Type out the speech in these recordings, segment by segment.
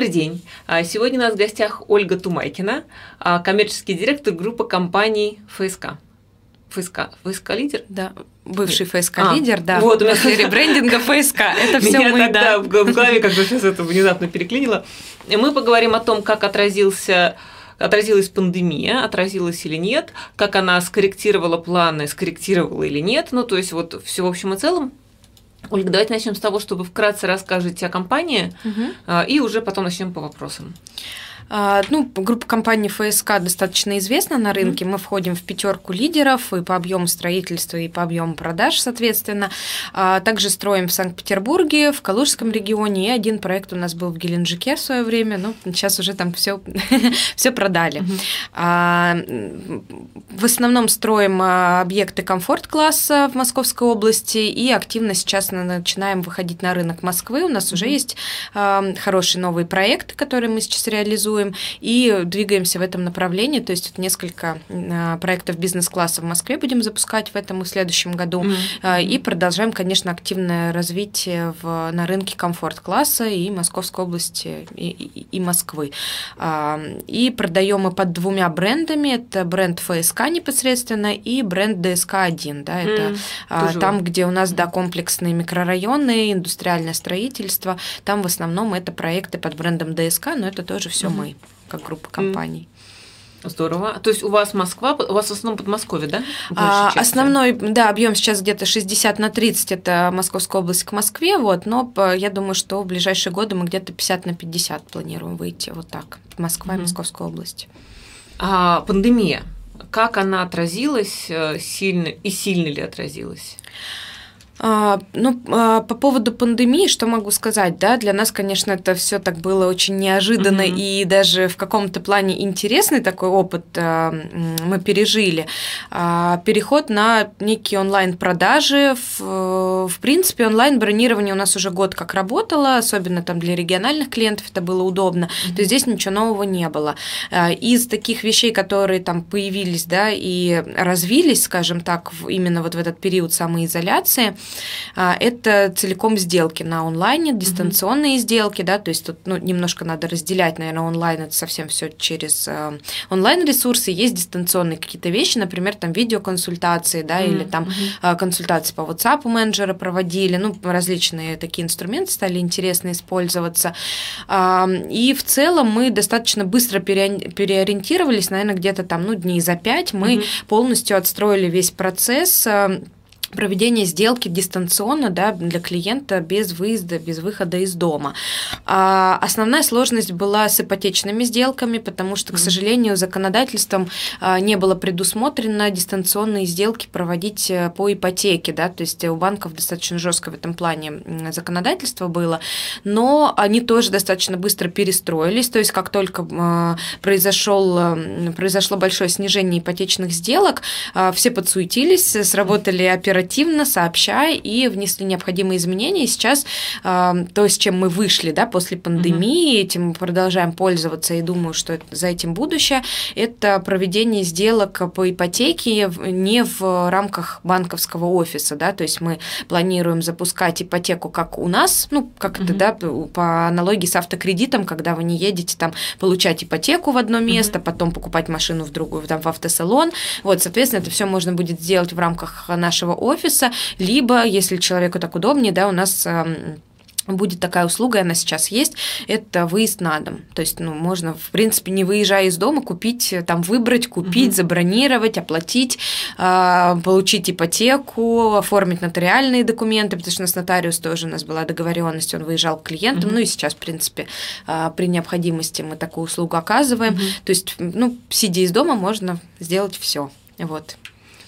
Добрый день. А, сегодня у нас в гостях Ольга Тумайкина, а, коммерческий директор группы компаний ФСК. ФСК, ФСК лидер? Да, бывший ФСК а, лидер, да. Вот у нас ребрендинга ФСК. Это все мы, тогда да. в голове как бы сейчас это внезапно переклинило. Мы поговорим о том, как отразился отразилась пандемия, отразилась или нет, как она скорректировала планы, скорректировала или нет. Ну, то есть вот все в общем и целом Ольга, давайте начнем с того, чтобы вкратце расскажете о компании, угу. и уже потом начнем по вопросам. А, ну, группа компаний ФСК достаточно известна на рынке. Мы входим в пятерку лидеров и по объему строительства, и по объему продаж, соответственно. А, также строим в Санкт-Петербурге, в Калужском регионе, и один проект у нас был в Геленджике в свое время. Ну, сейчас уже там все, все продали. А, в основном строим объекты комфорт-класса в Московской области и активно сейчас начинаем выходить на рынок Москвы. У нас уже есть хорошие новые проекты, которые мы сейчас реализуем реализуем и двигаемся в этом направлении. То есть вот несколько а, проектов бизнес-класса в Москве будем запускать в этом и следующем году. Mm-hmm. И продолжаем, конечно, активное развитие в, на рынке комфорт-класса и Московской области, и, и, и Москвы. А, и продаем мы под двумя брендами. Это бренд ФСК непосредственно и бренд ДСК-1. Да, это mm-hmm. там, где у нас да, комплексные микрорайоны, индустриальное строительство. Там в основном это проекты под брендом ДСК, но это тоже все mm-hmm. мы как группа компаний. Здорово. То есть у вас Москва, у вас в основном Подмосковье, да? А, основной, да, объем сейчас где-то 60 на 30, это Московская область к Москве, вот, но я думаю, что в ближайшие годы мы где-то 50 на 50 планируем выйти вот так, Москва угу. и Московская область. А пандемия, как она отразилась э, сильно и сильно ли отразилась? А, ну, а, по поводу пандемии, что могу сказать, да, для нас, конечно, это все так было очень неожиданно mm-hmm. и даже в каком-то плане интересный такой опыт а, мы пережили. Переход на некие онлайн-продажи, в, в принципе, онлайн-бронирование у нас уже год как работало, особенно там для региональных клиентов это было удобно, mm-hmm. то есть здесь ничего нового не было. Из таких вещей, которые там появились, да, и развились, скажем так, именно вот в этот период самоизоляции, это целиком сделки на онлайне, дистанционные угу. сделки, да, то есть тут ну, немножко надо разделять, наверное, онлайн это совсем все через э, онлайн-ресурсы, есть дистанционные какие-то вещи, например, там видеоконсультации, да, угу. или там угу. консультации по WhatsApp у менеджера проводили, ну, различные такие инструменты стали интересно использоваться. И в целом мы достаточно быстро переориентировались, наверное, где-то там, ну, дней за пять мы угу. полностью отстроили весь процесс проведение сделки дистанционно да, для клиента без выезда, без выхода из дома. А основная сложность была с ипотечными сделками, потому что, к сожалению, законодательством а, не было предусмотрено дистанционные сделки проводить э, по ипотеке. Да, то есть у банков достаточно жестко в этом плане законодательство было, но они тоже достаточно быстро перестроились. То есть как только а, произошел, э, произошло большое снижение ипотечных сделок, а, все подсуетились, сработали оперативно оперативно, сообщая и внесли необходимые изменения. И сейчас э, то, с чем мы вышли да, после пандемии, угу. этим мы продолжаем пользоваться и думаю, что это, за этим будущее, это проведение сделок по ипотеке не в рамках банковского офиса. Да, то есть мы планируем запускать ипотеку как у нас, ну, как угу. это, да, по аналогии с автокредитом, когда вы не едете там получать ипотеку в одно место, угу. потом покупать машину в другую, там, в автосалон. Вот, соответственно, это все можно будет сделать в рамках нашего офиса, либо, если человеку так удобнее, да, у нас будет такая услуга, она сейчас есть, это выезд на дом. То есть, ну, можно, в принципе, не выезжая из дома, купить, там, выбрать, купить, угу. забронировать, оплатить, э, получить ипотеку, оформить нотариальные документы, потому что у нас нотариус тоже у нас была договоренность, он выезжал к клиентам, угу. ну и сейчас, в принципе, э, при необходимости мы такую услугу оказываем. Угу. То есть, ну, сидя из дома, можно сделать все. Вот.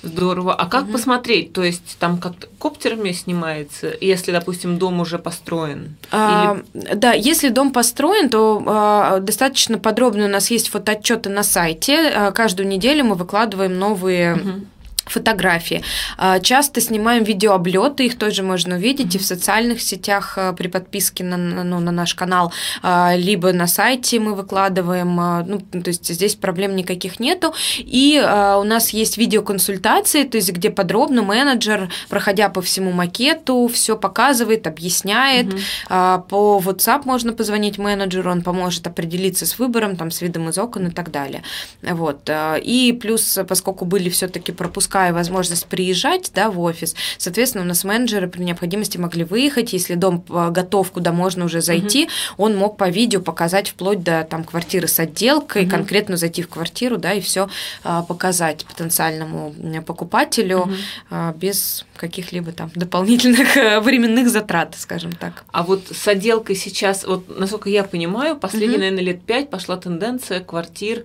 Здорово. А как угу. посмотреть? То есть там как коптерами снимается, если, допустим, дом уже построен? А, Или... Да, если дом построен, то а, достаточно подробно у нас есть фотоотчеты на сайте. А, каждую неделю мы выкладываем новые. Угу фотографии. А, часто снимаем видеооблеты, их тоже можно увидеть и в социальных сетях а, при подписке на, ну, на наш канал, а, либо на сайте мы выкладываем. Ну, то есть здесь проблем никаких нету. И у нас есть видеоконсультации, то есть где подробно менеджер, проходя по всему макету, все показывает, объясняет. Угу. По WhatsApp можно позвонить менеджеру, он поможет определиться с выбором, там, с видом из окон и так далее. Вот. И плюс, поскольку были все-таки пропуска упуская возможность приезжать да, в офис, соответственно, у нас менеджеры при необходимости могли выехать, если дом э, готов, куда можно уже зайти, угу. он мог по видео показать вплоть до там, квартиры с отделкой, угу. конкретно зайти в квартиру да, и все а, показать потенциальному покупателю угу. без каких-либо там дополнительных э, временных затрат, скажем так. А вот с отделкой сейчас, вот насколько я понимаю, последние, угу. наверное, лет пять пошла тенденция квартир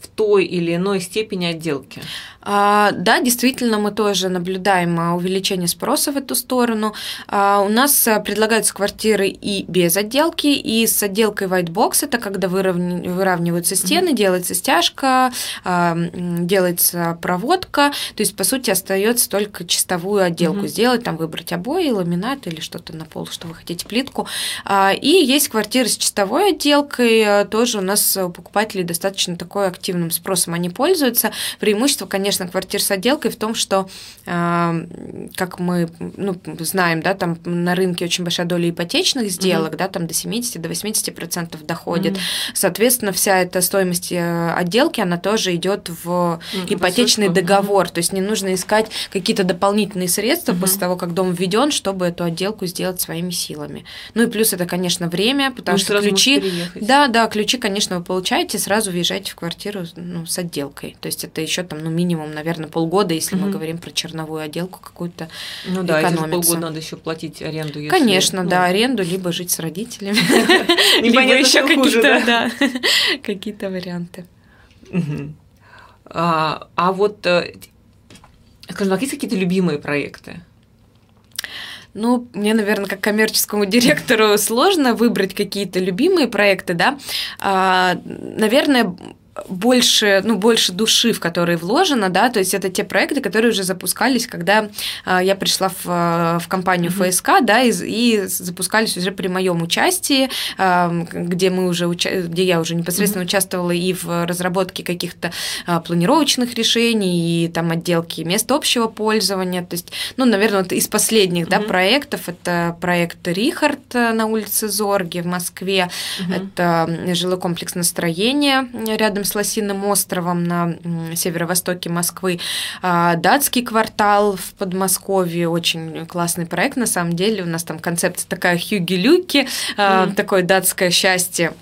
в той или иной степени отделки. А, да, действительно, мы тоже наблюдаем а, увеличение спроса в эту сторону. А, у нас предлагаются квартиры и без отделки, и с отделкой white box, это когда выравни, выравниваются стены, mm-hmm. делается стяжка, делается проводка, то есть, по сути, остается только чистовую отделку mm-hmm. сделать, там выбрать обои, ламинат или что-то на пол, что вы хотите, плитку. И есть квартиры с чистовой отделкой, тоже у нас у покупателей достаточно такой активным спросом они пользуются. Преимущество, конечно, конечно, квартир с отделкой в том, что, э, как мы ну, знаем, да, там на рынке очень большая доля ипотечных сделок, mm-hmm. да, там до 70, до 80 процентов доходит. Mm-hmm. Соответственно, вся эта стоимость э, отделки, она тоже идет в mm-hmm. ипотечный договор. Mm-hmm. То есть не нужно искать какие-то дополнительные средства mm-hmm. после того, как дом введен, чтобы эту отделку сделать своими силами. Ну и плюс это, конечно, время, потому ну, что ключи. Да, да, ключи, конечно, вы получаете, сразу въезжаете в квартиру ну, с отделкой. То есть это еще там, ну, минимум минимум, наверное, полгода, если угу. мы говорим про черновую отделку какую-то. Ну да, если полгода надо еще платить аренду. Если, Конечно, ну... да, аренду, либо жить с родителями. Либо еще какие-то, какие-то варианты. А, а вот, э, скажем так, есть какие-то любимые проекты? Ну, мне, наверное, как коммерческому директору сложно выбрать какие-то любимые проекты, да. А, наверное, больше, ну, больше души, в которые вложено, да, то есть это те проекты, которые уже запускались, когда э, я пришла в, в компанию mm-hmm. ФСК, да, и, и запускались уже при моем участии, э, где мы уже, уча- где я уже непосредственно mm-hmm. участвовала и в разработке каких-то э, планировочных решений, и там отделки мест общего пользования, то есть, ну, наверное, вот из последних, mm-hmm. да, проектов, это проект Рихард на улице Зорги в Москве, mm-hmm. это жилой комплекс настроения рядом с Лосиным островом на северо-востоке Москвы, а, датский квартал в Подмосковье, очень классный проект, на самом деле, у нас там концепция такая хюги-люки, mm. такое датское счастье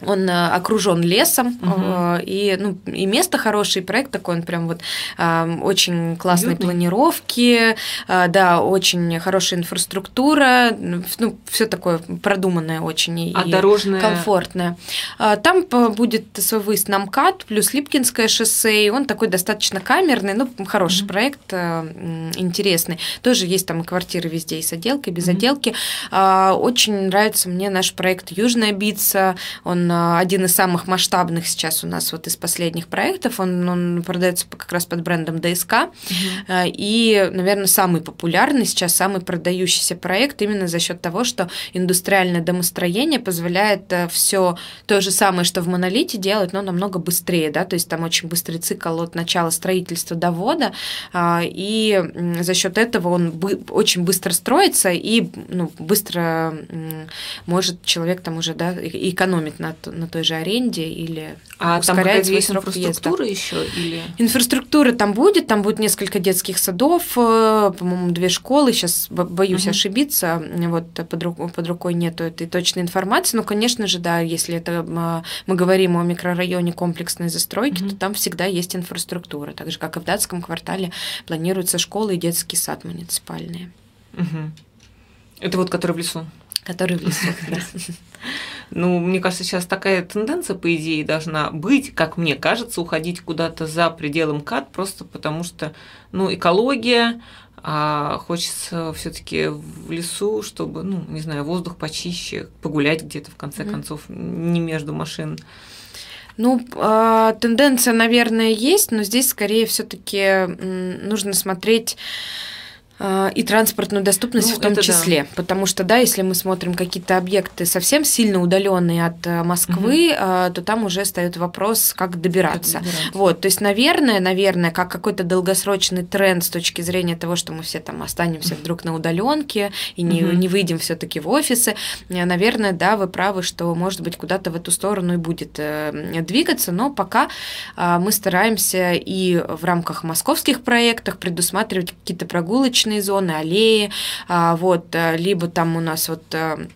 он э, окружен лесом, угу. и, ну, и место хорошее, и проект такой, он прям вот э, очень классные Уютный. планировки, да, очень хорошая инфраструктура, ну, все такое продуманное очень а и дорожное... комфортное. Там будет свой выезд на МКАД, плюс Липкинское шоссе, и он такой достаточно камерный, ну, хороший угу. проект, интересный. Тоже есть там квартиры везде и с отделкой, без угу. отделки. Очень нравится мне наш проект Южная Бица, он один из самых масштабных сейчас у нас вот из последних проектов. Он, он продается как раз под брендом ДСК. Угу. И, наверное, самый популярный сейчас, самый продающийся проект именно за счет того, что индустриальное домостроение позволяет э, все то же самое, что в монолите делать, но намного быстрее, да, то есть там очень быстрый цикл от начала строительства до ввода, а, и за счет этого он очень быстро строится и ну, быстро может человек там уже да, экономить на на той же аренде или а ускоряет там есть инфраструктура еще или инфраструктура там будет там будет несколько детских садов э, по-моему две школы сейчас боюсь угу. ошибиться вот под, рукой, под рукой нету этой точной информации но конечно же да если это мы говорим о микрорайоне комплексной застройки угу. то там всегда есть инфраструктура так же как и в датском квартале планируются школы и детский сад муниципальные угу. это вот который в лесу который в лесу Ну, мне кажется, сейчас такая тенденция, по идее, должна быть, как мне кажется, уходить куда-то за пределы МКАД, просто потому что, ну, экология, а хочется все-таки в лесу, чтобы, ну, не знаю, воздух почище, погулять где-то в конце mm-hmm. концов, не между машин. Ну, э, тенденция, наверное, есть, но здесь скорее все-таки нужно смотреть и транспортную доступность ну, в том числе. Да. Потому что, да, если мы смотрим какие-то объекты совсем сильно удаленные от э, Москвы, угу. то там уже стоит вопрос, как добираться. как добираться. Вот, то есть, наверное, наверное, как какой-то долгосрочный тренд с точки зрения того, что мы все там останемся вдруг на удаленке и не, угу. не выйдем все-таки в офисы, э, наверное, да, вы правы, что, может быть, куда-то в эту сторону и будет э, двигаться, но пока мы стараемся и в рамках московских проектов предусматривать какие-то прогулочные парковочные зоны, аллеи, а, вот, э, либо там у нас вот э,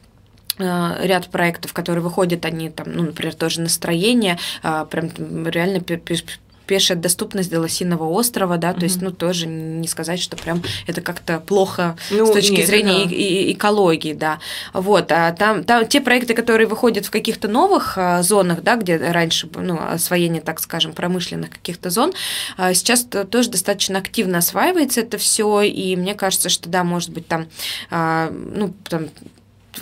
э, ряд проектов, которые выходят, они там, ну, например, тоже настроение, а, прям реально пешая доступность до Лосиного острова, да, то есть, ну, тоже не сказать, что прям это как-то плохо ну, с точки нет, зрения да. и, и, экологии, да. Вот, а там, там те проекты, которые выходят в каких-то новых а, зонах, да, где раньше, ну, освоение, так скажем, промышленных каких-то зон, а, сейчас тоже достаточно активно осваивается это все, и мне кажется, что, да, может быть, там, а, ну, там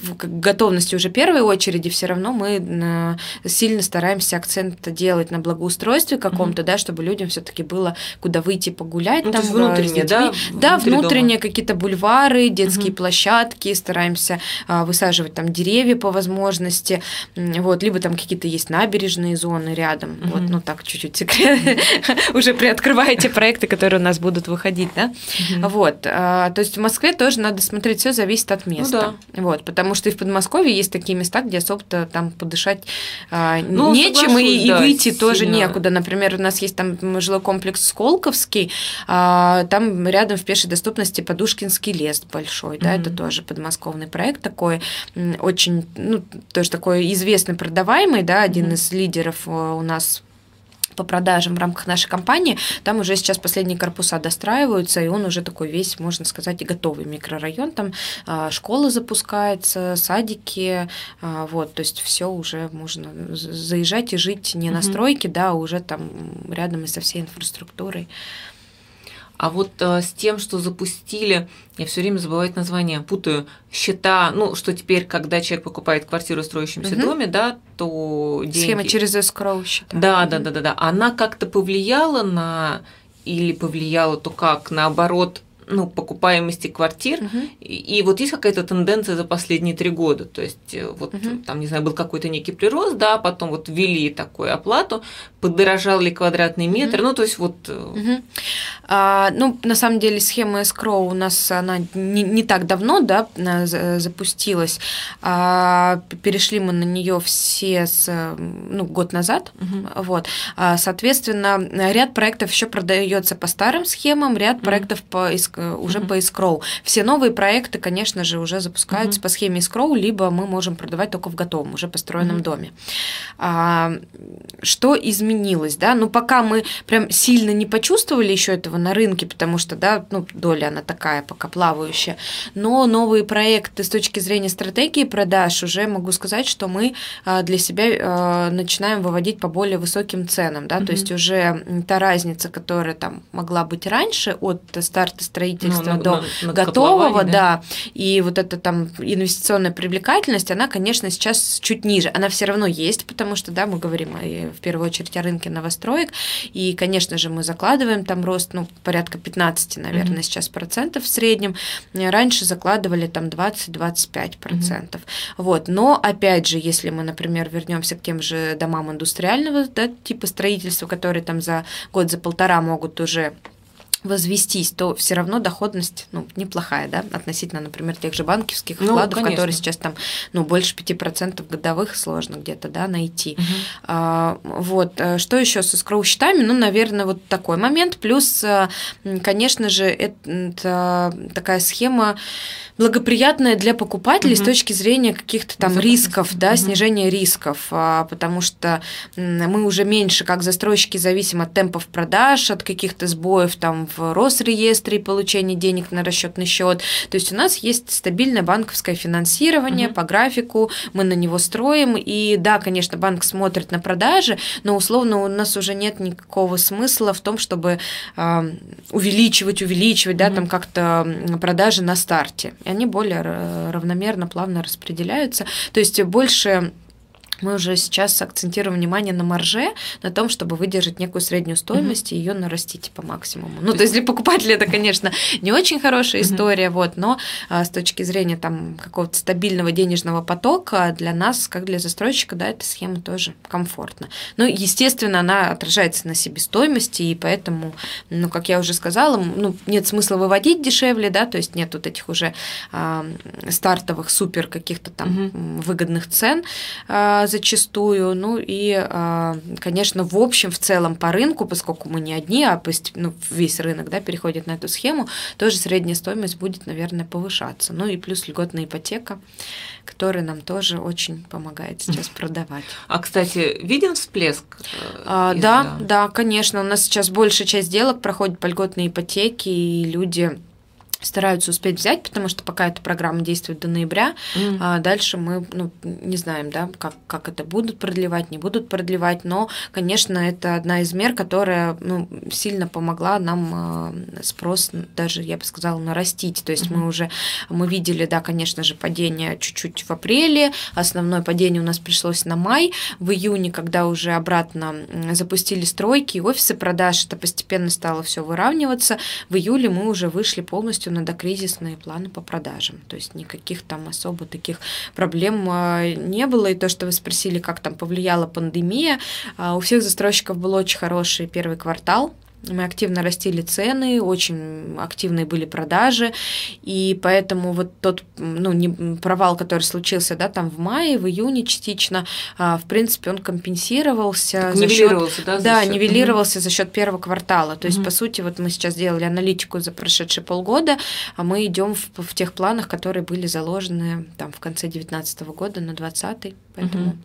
в готовности уже первой очереди все равно мы сильно стараемся акцент делать на благоустройстве каком-то, угу. да, чтобы людям все-таки было куда выйти погулять. Ну, там то есть внутренние, да? Да, внутренние какие-то бульвары, детские угу. площадки, стараемся а, высаживать там деревья по возможности, вот, либо там какие-то есть набережные зоны рядом, угу. вот, ну так чуть-чуть секрет, уже приоткрываете проекты, которые у нас будут выходить, да, вот, то есть в Москве тоже надо смотреть, все зависит от места, вот, потому потому что и в Подмосковье есть такие места, где особо-то там подышать а, ну, нечем, и, да, и выйти сильно. тоже некуда. Например, у нас есть там жилой комплекс Сколковский, а, там рядом в пешей доступности Подушкинский лес большой, да, mm-hmm. это тоже подмосковный проект такой, очень, ну, тоже такой известный, продаваемый, да, один mm-hmm. из лидеров э, у нас по продажам в рамках нашей компании, там уже сейчас последние корпуса достраиваются, и он уже такой весь, можно сказать, готовый микрорайон. Там а, школа запускается, садики, а, вот, то есть все уже можно заезжать и жить не на стройке, да, а уже там рядом и со всей инфраструктурой. А вот э, с тем, что запустили, я все время забываю название, путаю, счета, ну, что теперь, когда человек покупает квартиру в строящемся угу. доме, да, то деньги... Схема через escrow счета. Да, угу. да, да, да, да. Она как-то повлияла на или повлияла, то как, наоборот, ну, покупаемости квартир. Угу. И, и вот есть какая-то тенденция за последние три года. То есть, э, вот угу. там, не знаю, был какой-то некий прирост, да, потом вот ввели такую оплату, подорожал ли квадратный метр, угу. ну, то есть вот. Угу. А, ну, на самом деле, схема escrow у нас она не, не так давно, да, запустилась. А, перешли мы на нее все с, ну, год назад. Угу. Вот. А, соответственно, ряд проектов еще продается по старым схемам, ряд угу. проектов по Э, уже mm-hmm. по escrow. Все новые проекты, конечно же, уже запускаются mm-hmm. по схеме escrow, либо мы можем продавать только в готовом, уже построенном mm-hmm. доме. А, что изменилось, да? Ну, пока мы прям сильно не почувствовали еще этого на рынке, потому что, да, ну, доля она такая пока плавающая, но новые проекты с точки зрения стратегии продаж уже могу сказать, что мы а, для себя а, начинаем выводить по более высоким ценам, да, mm-hmm. то есть уже та разница, которая там могла быть раньше от старта стратегии, строительства ну, до на, на готового, да? да, и вот эта там инвестиционная привлекательность, она, конечно, сейчас чуть ниже. Она все равно есть, потому что, да, мы говорим в первую очередь о рынке новостроек, и, конечно же, мы закладываем там рост, ну, порядка 15, наверное, mm-hmm. сейчас процентов в среднем. Раньше закладывали там 20-25 процентов. Mm-hmm. Вот, но, опять же, если мы, например, вернемся к тем же домам индустриального да, типа строительства, которые там за год, за полтора могут уже возвестись, то все равно доходность ну, неплохая, да, относительно, например, тех же банковских ну, вкладов, конечно. которые сейчас там ну, больше 5% годовых сложно где-то да, найти. Угу. А, вот. Э, что еще со скроу-счетами? Ну, наверное, вот такой момент. Плюс, э, конечно же, это такая схема благоприятная для покупателей угу. с точки зрения каких-то там рисков, да, угу. снижения рисков, а, потому что мы уже меньше как застройщики зависим от темпов продаж, от каких-то сбоев там в Росреестре и получения денег на расчетный счет. То есть у нас есть стабильное банковское финансирование угу. по графику, мы на него строим, и да, конечно, банк смотрит на продажи, но условно у нас уже нет никакого смысла в том, чтобы э, увеличивать, увеличивать, угу. да, там как-то продажи на старте и они более равномерно, плавно распределяются. То есть больше мы уже сейчас акцентируем внимание на марже, на том, чтобы выдержать некую среднюю стоимость mm-hmm. и ее нарастить по максимуму. Ну, то есть для покупателя это, конечно, не очень хорошая история, mm-hmm. вот, но а, с точки зрения там какого-то стабильного денежного потока для нас, как для застройщика, да, эта схема тоже комфортна. Ну, естественно, она отражается на себестоимости, и поэтому, ну, как я уже сказала, ну, нет смысла выводить дешевле, да, то есть нет вот этих уже а, стартовых супер каких-то там mm-hmm. выгодных цен. А, зачастую. Ну и, а, конечно, в общем, в целом по рынку, поскольку мы не одни, а ну, весь рынок да, переходит на эту схему, тоже средняя стоимость будет, наверное, повышаться. Ну и плюс льготная ипотека, которая нам тоже очень помогает сейчас продавать. А, кстати, виден всплеск? Э, а, да, да, конечно. У нас сейчас большая часть сделок проходит по льготной ипотеке, и люди стараются успеть взять, потому что пока эта программа действует до ноября, mm. а дальше мы ну, не знаем, да, как, как это будут продлевать, не будут продлевать, но, конечно, это одна из мер, которая ну, сильно помогла нам а, спрос даже, я бы сказала, нарастить. То есть mm-hmm. мы уже, мы видели, да, конечно же, падение чуть-чуть в апреле, основное падение у нас пришлось на май, в июне, когда уже обратно запустили стройки офисы продаж, это постепенно стало все выравниваться, в июле мы уже вышли полностью на докризисные планы по продажам. То есть никаких там особо таких проблем а, не было. И то, что вы спросили, как там повлияла пандемия, а, у всех застройщиков был очень хороший первый квартал, мы активно растили цены, очень активные были продажи, и поэтому вот тот ну, не, провал, который случился да, там в мае, в июне частично, а, в принципе, он компенсировался. Так за нивелировался, счет, да? Да, счет? нивелировался угу. за счет первого квартала. То есть, угу. по сути, вот мы сейчас делали аналитику за прошедшие полгода, а мы идем в, в тех планах, которые были заложены там в конце 2019 года на 2020, поэтому... Угу.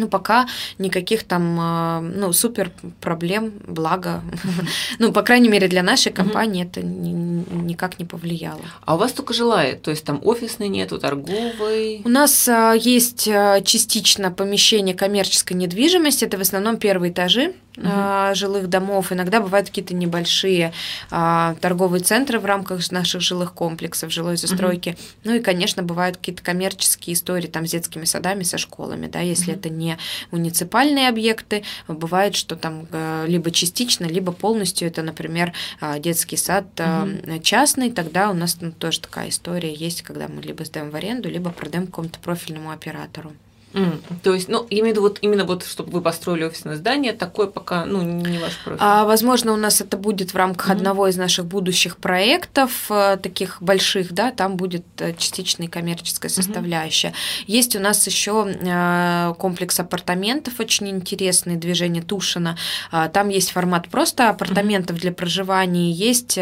Ну, пока никаких там, а, ну, супер проблем, благо. Ну, по крайней мере, для нашей компании это никак не повлияло. А у вас только жилая, то есть там офисной нету, торговой? У нас а, есть а, частично помещение коммерческой недвижимости, это в основном первые этажи угу. жилых домов. Иногда бывают какие-то небольшие а, торговые центры в рамках наших жилых комплексов, жилой застройки. Угу. Ну и, конечно, бывают какие-то коммерческие истории там с детскими садами, со школами, да, если угу. это не муниципальные объекты, бывает, что там э, либо частично, либо полностью это, например, детский сад угу. частный, тогда у нас ну, тоже такая история есть, когда мы либо сдаем в аренду, либо продаем какому-то профильному оператору. Mm. То есть, ну, именно вот, именно вот, чтобы вы построили офисное здание, такое пока, ну, не ваш профиль. А, возможно, у нас это будет в рамках mm-hmm. одного из наших будущих проектов, э, таких больших, да, там будет э, частичная коммерческая составляющая. Mm-hmm. Есть у нас еще э, комплекс апартаментов, очень интересный, движение Тушина. Там есть формат просто апартаментов mm-hmm. для проживания, есть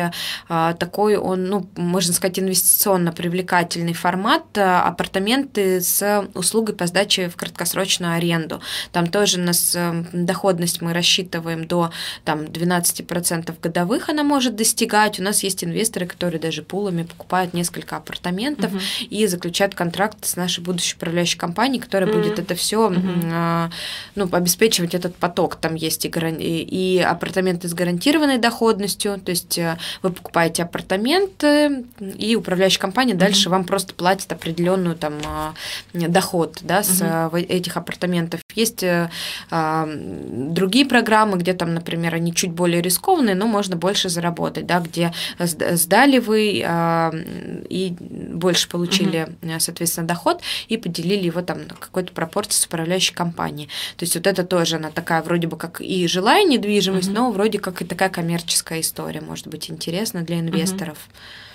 такой, он, ну, можно сказать, инвестиционно привлекательный формат, апартаменты с услугой по сдаче сдачи в краткосрочную аренду. Там тоже у нас эм, доходность мы рассчитываем до там, 12% годовых она может достигать. У нас есть инвесторы, которые даже пулами покупают несколько апартаментов угу. и заключают контракт с нашей будущей управляющей компанией, которая угу. будет это все угу. ну, обеспечивать этот поток. Там есть и, гаран... и апартаменты с гарантированной доходностью, то есть э, вы покупаете апартаменты, и управляющая компания угу. дальше вам просто платит определенную там а, доход да, с угу. этих апартаментов. Есть э, а, другие программы, где там, например, они чуть более рискованные, но можно больше заработать, да, где сдали вы а, и больше получили, угу. соответственно, доход и поделили его там на какой-то пропорции с управляющей компанией. То есть вот это тоже она такая вроде бы как и жилая недвижимость, угу. но вроде как и такая коммерческая история может быть интересна для инвесторов. Угу.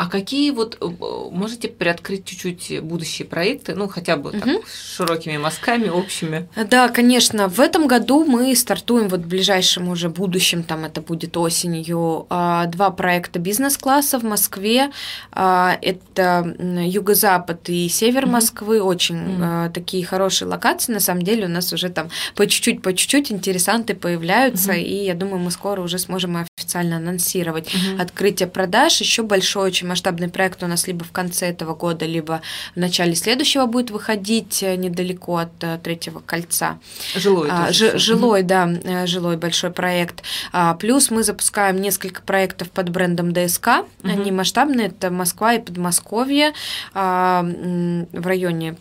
А какие вот э, можете приоткрыть чуть-чуть будущие проекты, ну хотя бы угу. так, широкими мазками, общими? Да, конечно. В этом году мы стартуем вот в ближайшем уже будущем, там это будет осенью, а, два проекта бизнес-класса в Москве. А, это юго-запад и север угу. Москвы, очень угу. такие хорошие локации. На самом деле у нас уже там по чуть-чуть, по чуть-чуть интересанты появляются, угу. и я думаю, мы скоро уже сможем официально анонсировать угу. открытие продаж. Еще большой очень масштабный проект у нас либо в конце этого года, либо в начале следующего будет выходить э, недалеко от э, третьего кольца. Жилой. А, ж, жилой, да, э, жилой большой проект. А, плюс мы запускаем несколько проектов под брендом ДСК. Угу. Они масштабные, это Москва и Подмосковье а, в районе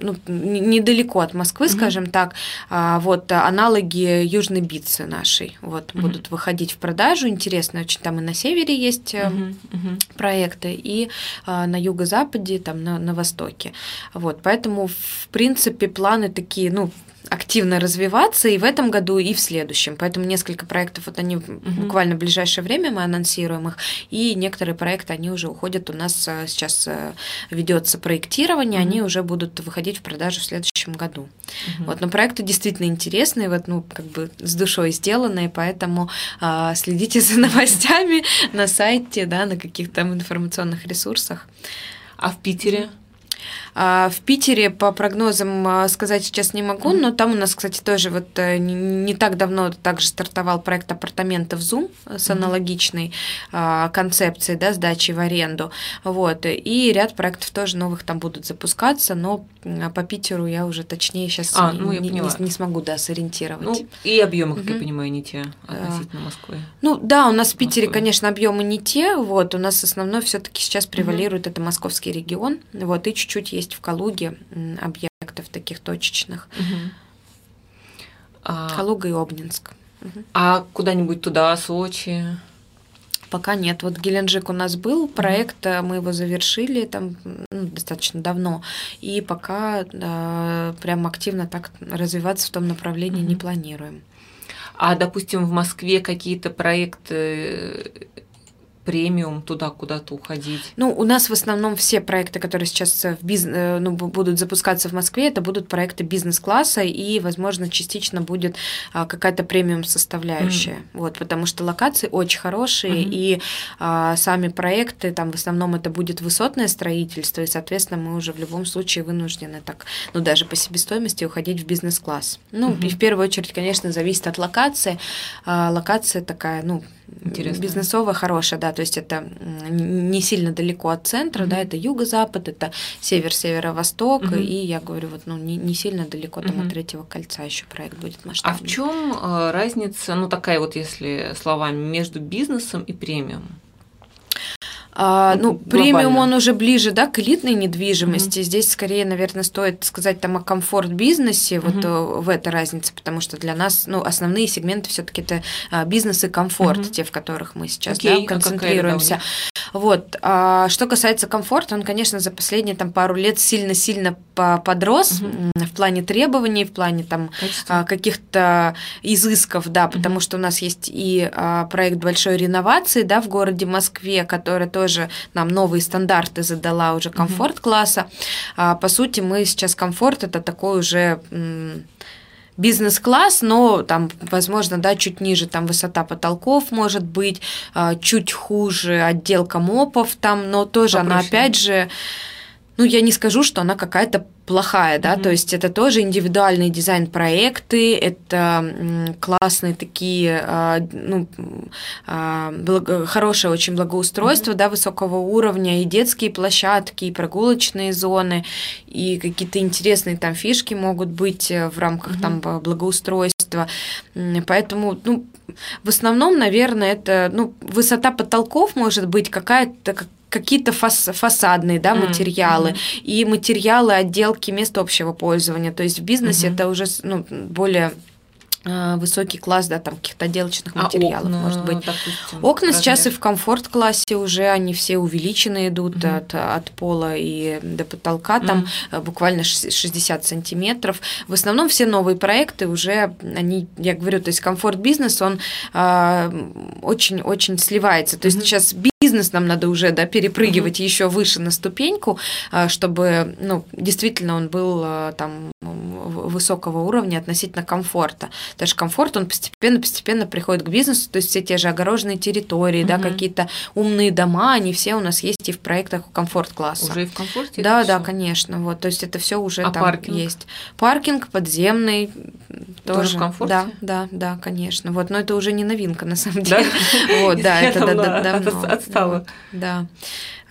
ну, недалеко от Москвы, mm-hmm. скажем так, а, вот аналоги Южной Битцы нашей вот mm-hmm. будут выходить в продажу. Интересно, очень там и на севере есть mm-hmm. проекты, и а, на юго-западе, там на, на востоке. Вот, поэтому, в принципе, планы такие, ну, активно развиваться и в этом году, и в следующем. Поэтому несколько проектов, вот они угу. буквально в ближайшее время мы анонсируем их, и некоторые проекты, они уже уходят, у нас э, сейчас э, ведется проектирование, угу. они уже будут выходить в продажу в следующем году. Угу. Вот, но проекты действительно интересные, вот, ну, как бы с душой сделанные, поэтому а, следите за новостями на сайте, да, на каких-то там информационных ресурсах. А в Питере? А в Питере по прогнозам а, сказать сейчас не могу, но там у нас, кстати, тоже вот э, не так давно также стартовал проект апартаментов Zoom с аналогичной mm-hmm. концепцией, да, сдачи в аренду. Вот. И ряд проектов тоже новых там будут запускаться, но по Питеру я уже точнее сейчас а, не, ну, не, не, не смогу да, сориентировать. Ну, и объемы, как угу. я понимаю, не те относительно Москвы. Ну да, у нас в Питере, Москвы. конечно, объемы не те. Вот, у нас основной все-таки сейчас превалирует угу. это московский регион. Вот, и чуть-чуть есть в Калуге объектов таких точечных. Угу. Калуга и Обнинск. Угу. А куда-нибудь туда, Сочи? Пока нет. Вот Геленджик у нас был проект, mm-hmm. мы его завершили там ну, достаточно давно, и пока э, прям активно так развиваться в том направлении mm-hmm. не планируем. А, допустим, в Москве какие-то проекты премиум туда куда-то уходить? Ну, у нас в основном все проекты, которые сейчас в биз... Э, ну, будут запускаться в Москве, это будут проекты бизнес-класса, и, возможно, частично будет а, какая-то премиум составляющая. Mm. Вот, потому что локации очень хорошие, mm-hmm. и а, сами проекты, там в основном это будет высотное строительство, и, соответственно, мы уже в любом случае вынуждены так, ну, даже по себестоимости уходить в бизнес-класс. Ну, mm-hmm. в первую очередь, конечно, зависит от локации. А, локация такая, ну, Интересно. бизнесовая, хорошая, да, то есть это не сильно далеко от центра, mm-hmm. да, это юго-запад, это север-северо-восток, mm-hmm. и я говорю, вот, ну, не, не сильно далеко там mm-hmm. от третьего кольца еще проект будет масштабный. А в чем э, разница, ну, такая вот, если словами, между бизнесом и премиумом? А, ну, премиум он уже ближе, да, к элитной недвижимости. Mm-hmm. Здесь скорее, наверное, стоит сказать там о комфорт-бизнесе, mm-hmm. вот э, в этой разнице, потому что для нас, ну, основные сегменты все-таки это а, бизнес и комфорт, mm-hmm. те, в которых мы сейчас okay. да, концентрируемся. А вот. А, что касается комфорта, он, конечно, за последние там пару лет сильно-сильно подрос mm-hmm. в плане требований, в плане там а, каких-то изысков, да, потому что у нас есть и а, проект большой реновации, да, в городе Москве, который тоже тоже нам новые стандарты задала уже комфорт-класса. А, по сути, мы сейчас комфорт это такой уже бизнес-класс, но там, возможно, да, чуть ниже там высота потолков может быть, а, чуть хуже отделка мопов там, но тоже Попроще. она опять же ну, я не скажу, что она какая-то плохая, да, mm-hmm. то есть это тоже индивидуальные дизайн-проекты, это классные такие, а, ну, а, хорошее очень благоустройство, mm-hmm. да, высокого уровня, и детские площадки, и прогулочные зоны, и какие-то интересные там фишки могут быть э, в рамках mm-hmm. там благоустройства, поэтому, ну, в основном, наверное, это, ну, высота потолков может быть какая-то какие-то фас фасадные да, материалы mm-hmm. и материалы отделки мест общего пользования. То есть в бизнесе mm-hmm. это уже ну, более высокий класс, да, там каких-то отделочных а материалов, окна, может быть. Допустим, окна размер. сейчас и в комфорт-классе уже они все увеличены идут угу. от, от пола и до потолка, там угу. буквально 60 сантиметров. В основном все новые проекты уже, они, я говорю, то есть комфорт-бизнес, он очень-очень а, сливается. То есть угу. сейчас бизнес нам надо уже да, перепрыгивать угу. еще выше на ступеньку, а, чтобы ну, действительно он был там высокого уровня относительно комфорта. Даже комфорт, он постепенно-постепенно приходит к бизнесу, то есть все те же огороженные территории, угу. да, какие-то умные дома, они все у нас есть и в проектах комфорт-класса. Уже и в комфорте? Да, да, конечно. Вот, то есть это все уже а там паркинг? есть. Паркинг подземный, тоже. тоже в комфорте? Да, да, да, конечно. Вот, но это уже не новинка на самом деле. Вот, да, это давно. Отстало. Да.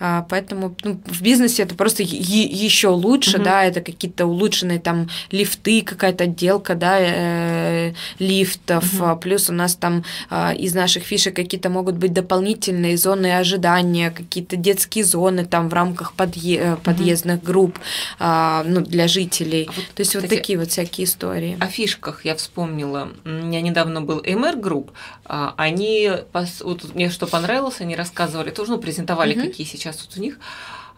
А, поэтому ну, в бизнесе это просто еще лучше, угу. да, это какие-то улучшенные там лифты, какая-то отделка, да, э, лифтов, угу. плюс у нас там э, из наших фишек какие-то могут быть дополнительные зоны ожидания, какие-то детские зоны там в рамках подъе- э, подъездных угу. групп, э, ну, для жителей. А вот, То есть кстати, вот такие вот всякие истории. О фишках я вспомнила. У меня недавно был MR Group, они, вот мне что понравилось, они рассказывали, тоже, ну, презентовали, угу. какие сейчас тут у них.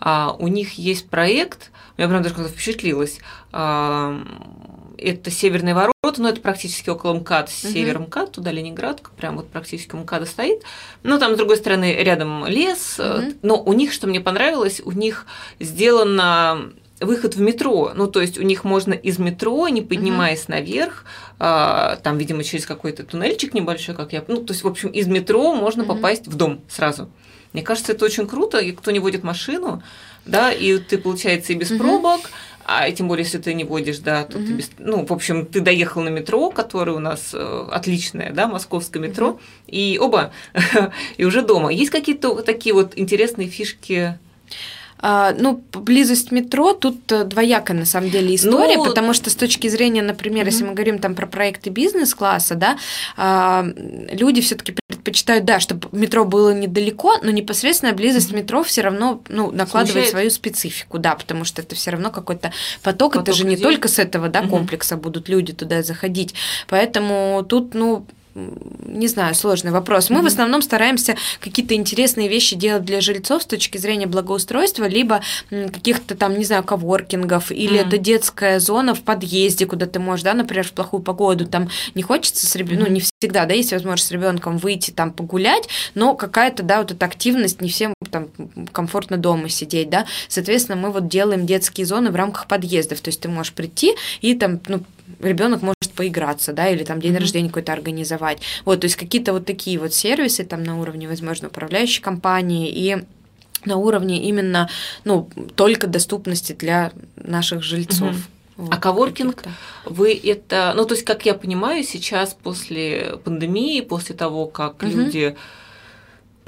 А, у них есть проект, я прям даже как-то впечатлилась, а, это Северные ворота, но это практически около МКАД, угу. север МКАД, туда Ленинград, прям вот практически МКАДа стоит. Но там, с другой стороны, рядом лес. Угу. Но у них, что мне понравилось, у них сделано выход в метро. Ну, то есть у них можно из метро, не поднимаясь угу. наверх, а, там, видимо, через какой-то туннельчик небольшой, как я. Ну, то есть, в общем, из метро можно угу. попасть в дом сразу. Мне кажется, это очень круто, и кто не водит машину, да, и ты, получается, и без угу. пробок, а тем более, если ты не водишь, да, то угу. ты без... Ну, в общем, ты доехал на метро, которое у нас э, отличное, да, московское метро, угу. и оба, и уже дома. Есть какие-то такие вот интересные фишки ну, близость метро тут э, двоякая на самом деле история, ну, потому что с точки зрения, например, угу. если мы говорим там про проекты бизнес-класса, да, а, люди все-таки предпочитают, да, чтобы метро было недалеко, но непосредственная близость метро все равно ну, накладывает Смущает. свою специфику, да, потому что это все равно какой-то поток, поток это же людей. не только с этого да, комплекса угу. будут люди туда заходить. Поэтому тут, ну, не знаю, сложный вопрос. Мы mm-hmm. в основном стараемся какие-то интересные вещи делать для жильцов с точки зрения благоустройства, либо каких-то там, не знаю, коворкингов, или mm-hmm. это детская зона в подъезде, куда ты можешь, да, например, в плохую погоду, там не хочется с ребенком, mm-hmm. ну, не всегда, да, есть возможность с ребенком выйти там погулять, но какая-то, да, вот эта активность, не всем там комфортно дома сидеть, да, соответственно, мы вот делаем детские зоны в рамках подъездов, то есть ты можешь прийти и там, ну, ребенок может поиграться, да, или там день mm-hmm. рождения какой-то организовать. Вот, то есть какие-то вот такие вот сервисы там на уровне, возможно, управляющей компании и на уровне именно, ну, только доступности для наших жильцов. Mm-hmm. Вот, а коворкинг, вы это, ну то есть, как я понимаю, сейчас после пандемии, после того, как угу. люди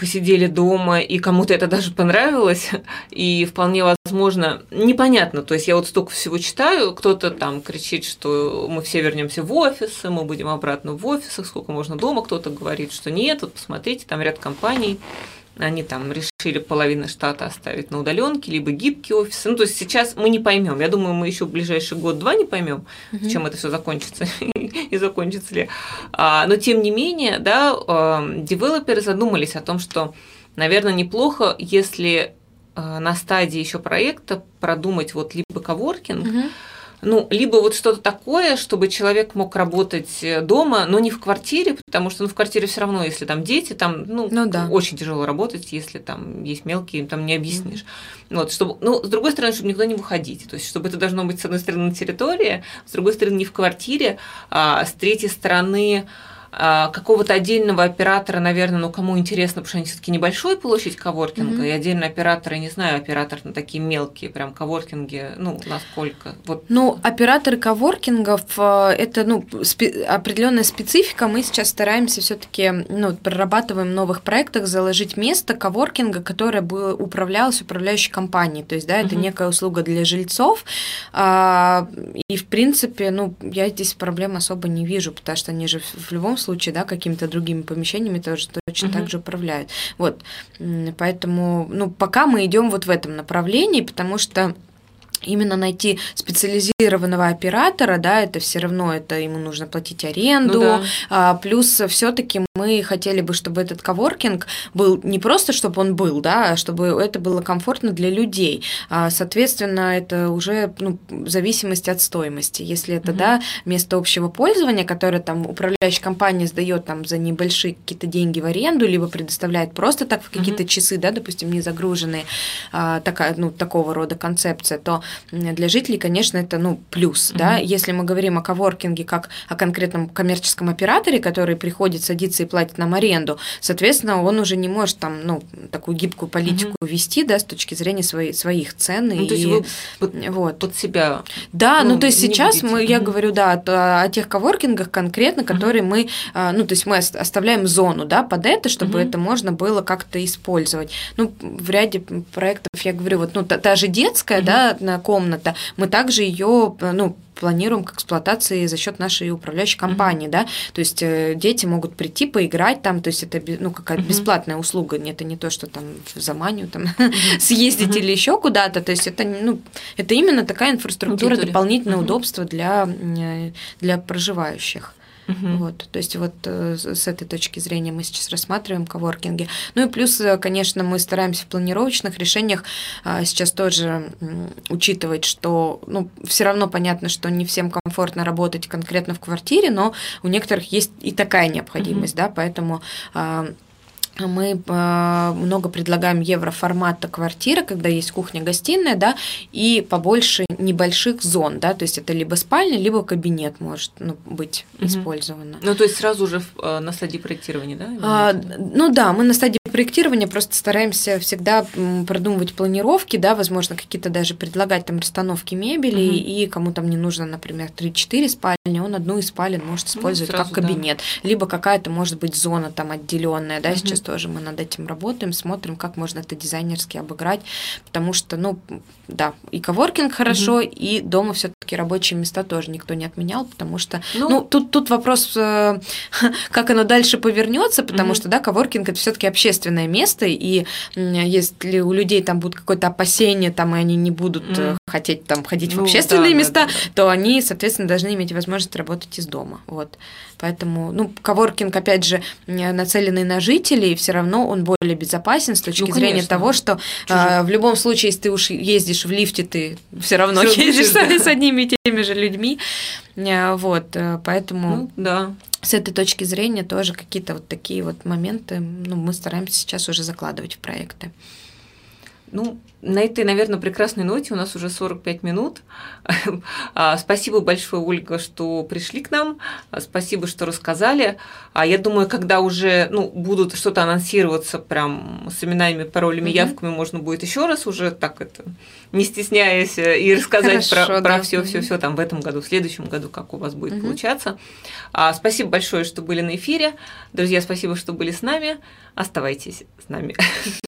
посидели дома, и кому-то это даже понравилось, и вполне возможно, непонятно, то есть я вот столько всего читаю, кто-то там кричит, что мы все вернемся в офисы, мы будем обратно в офисах, сколько можно дома, кто-то говорит, что нет, вот посмотрите, там ряд компаний, они там решили половину штата оставить на удаленке, либо гибкие офисы. Ну, то есть сейчас мы не поймем. Я думаю, мы еще в ближайший год-два не поймем, угу. чем это все закончится и закончится ли. А, но тем не менее, да, девелоперы задумались о том, что, наверное, неплохо, если а, на стадии еще проекта продумать вот либо коворкинг, угу ну, либо вот что-то такое, чтобы человек мог работать э, дома, но не в квартире, потому что ну, в квартире все равно, если там дети, там ну, ну да. очень тяжело работать, если там есть мелкие, им там не объяснишь. Mm-hmm. Вот, чтобы, ну, с другой стороны, чтобы никуда не выходить. То есть, чтобы это должно быть, с одной стороны, на территории, с другой стороны, не в квартире, а с третьей стороны, какого-то отдельного оператора, наверное, ну кому интересно, потому что они все-таки небольшой площадь коворкинга, mm-hmm. и отдельный оператор, я не знаю, оператор на такие мелкие прям коворкинги, ну, насколько? Вот. Ну, операторы коворкингов э, это ну, спе- определенная специфика. Мы сейчас стараемся все-таки ну, прорабатываем в новых проектах заложить место коворкинга, которое бы управлялось управляющей компанией. То есть, да, это mm-hmm. некая услуга для жильцов. А, и, в принципе, ну, я здесь проблем особо не вижу, потому что они же в любом случае, да, какими-то другими помещениями тоже точно угу. так же управляют. Вот, поэтому, ну, пока мы идем вот в этом направлении, потому что именно найти специализированного оператора, да, это все равно это ему нужно платить аренду, ну, да. а, плюс все-таки мы хотели бы, чтобы этот коворкинг был не просто, чтобы он был, да, а чтобы это было комфортно для людей. А, соответственно, это уже ну, зависимость от стоимости. Если это, угу. да, место общего пользования, которое там управляющая компания сдает там за небольшие какие-то деньги в аренду, либо предоставляет просто так в какие-то угу. часы, да, допустим, не загруженные, а, такая, ну, такого рода концепция, то для жителей, конечно, это ну, плюс. Mm-hmm. Да? Если мы говорим о коворкинге как о конкретном коммерческом операторе, который приходит, садится и платит нам аренду. Соответственно, он уже не может там, ну, такую гибкую политику угу. вести, да, с точки зрения своей, своих цен. Ну, и, то есть вы под, вот. под себя. Да, ну, ну то есть сейчас будете. мы, я угу. говорю, да, о, о тех коворкингах конкретно, которые угу. мы, а, ну, то есть мы оставляем зону, да, под это, чтобы угу. это можно было как-то использовать. Ну, в ряде проектов, я говорю, вот, ну, та, та же детская, угу. да, комната, мы также ее, ну, планируем к эксплуатации за счет нашей управляющей компании, mm-hmm. да, то есть э, дети могут прийти поиграть там, то есть это ну какая-то mm-hmm. бесплатная услуга, это не то, что там в Заманию там mm-hmm. съездить mm-hmm. или еще куда-то, то есть это ну это именно такая инфраструктура, дополнительное mm-hmm. удобство для э, для проживающих. Угу. Вот, то есть вот э, с этой точки зрения мы сейчас рассматриваем коворкинги. Ну и плюс, э, конечно, мы стараемся в планировочных решениях а, сейчас тоже учитывать, что ну, все равно понятно, что не всем комфортно работать конкретно в квартире, но у некоторых есть и такая необходимость, угу. да, поэтому а, мы а, много предлагаем евроформата квартиры, когда есть кухня-гостиная, да, и побольше небольших зон, да, то есть это либо спальня, либо кабинет может ну, быть угу. использовано. Ну, то есть сразу же э, на стадии проектирования, да? А, ну да, мы на стадии проектирования просто стараемся всегда продумывать планировки, да, возможно, какие-то даже предлагать там расстановки мебели, угу. и кому там не нужно, например, 3-4 спальни, он одну из спален может ну, использовать ну, сразу, как кабинет, да. либо какая-то может быть зона там отделенная, да, угу. сейчас тоже мы над этим работаем, смотрим, как можно это дизайнерски обыграть, потому что, ну, да, и коворкинг хорошо, угу. и дома все-таки рабочие места тоже никто не отменял, потому что, ну, ну тут, тут вопрос, э, как оно дальше повернется, потому угу. что, да, коворкинг это все-таки общественное место, и если у людей там будет какое-то опасение, там, и они не будут угу. Хотеть там ходить ну, в общественные да, места, да, да, да. то они, соответственно, должны иметь возможность работать из дома, вот. Поэтому, ну, коворкинг, опять же, нацеленный на жителей, все равно он более безопасен с точки ну, зрения того, что а, в любом случае, если ты уж ездишь в лифте, ты все равно Всё едешь с, да. с одними и теми же людьми. А, вот, э, поэтому... Ну, да. С этой точки зрения тоже какие-то вот такие вот моменты ну, мы стараемся сейчас уже закладывать в проекты. Ну, на этой, наверное, прекрасной ноте у нас уже 45 минут. А, спасибо большое, Ольга, что пришли к нам. А, спасибо, что рассказали. А Я думаю, когда уже ну, будут что-то анонсироваться прям с именами, паролями, угу. явками, можно будет еще раз уже так это, не стесняясь, э, и рассказать Хорошо, про, да. про все, все, все там в этом году, в следующем году, как у вас будет угу. получаться. Спасибо большое, что были на эфире. Друзья, спасибо, что были с нами. Оставайтесь с нами.